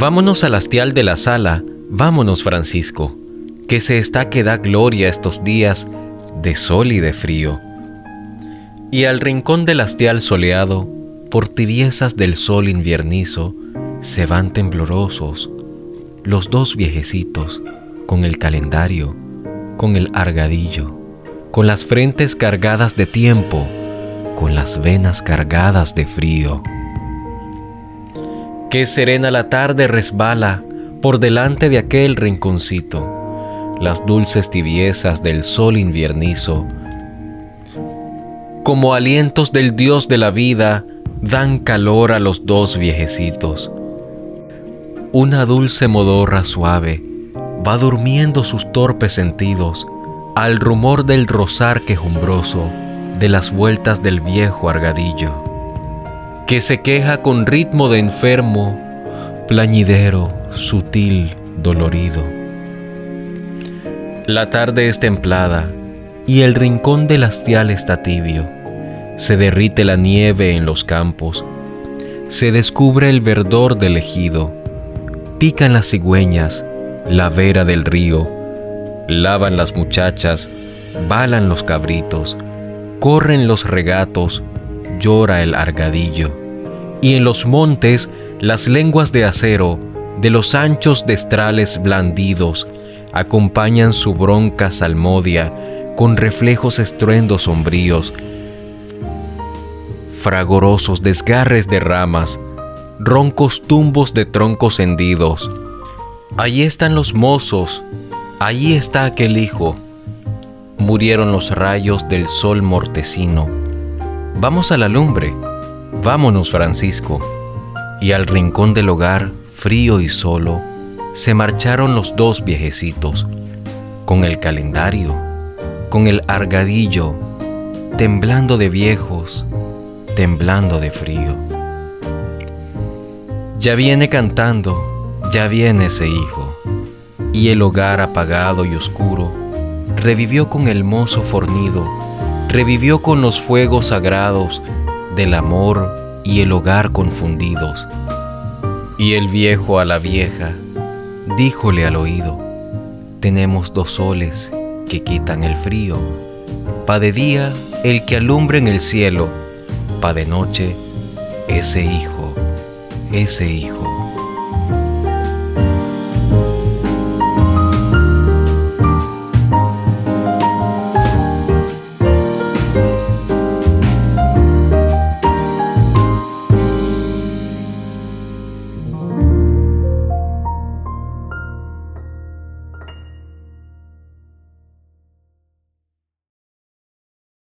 Vámonos al hastial de la sala, vámonos Francisco, que se está que da gloria estos días de sol y de frío. Y al rincón del hastial soleado, por tibiezas del sol inviernizo, se van temblorosos los dos viejecitos con el calendario, con el argadillo, con las frentes cargadas de tiempo, con las venas cargadas de frío. Qué serena la tarde resbala por delante de aquel rinconcito, las dulces tibiezas del sol inviernizo, como alientos del Dios de la vida, dan calor a los dos viejecitos. Una dulce modorra suave va durmiendo sus torpes sentidos al rumor del rosar quejumbroso de las vueltas del viejo argadillo, que se queja con ritmo de enfermo, plañidero, sutil, dolorido. La tarde es templada y el rincón del hastial está tibio. Se derrite la nieve en los campos, se descubre el verdor del ejido, pican las cigüeñas, la vera del río, lavan las muchachas, balan los cabritos, corren los regatos, llora el argadillo. Y en los montes las lenguas de acero de los anchos destrales blandidos acompañan su bronca salmodia con reflejos estruendos sombríos, fragorosos desgarres de ramas, roncos tumbos de troncos hendidos. Allí están los mozos, allí está aquel hijo, murieron los rayos del sol mortecino. Vamos a la lumbre, vámonos Francisco. Y al rincón del hogar, frío y solo, se marcharon los dos viejecitos, con el calendario, con el argadillo, temblando de viejos, temblando de frío. Ya viene cantando, ya viene ese hijo, y el hogar apagado y oscuro revivió con el mozo fornido, revivió con los fuegos sagrados del amor y el hogar confundidos. Y el viejo a la vieja díjole al oído, tenemos dos soles que quitan el frío, pa de día el que alumbre en el cielo, pa de noche ese hijo, ese hijo.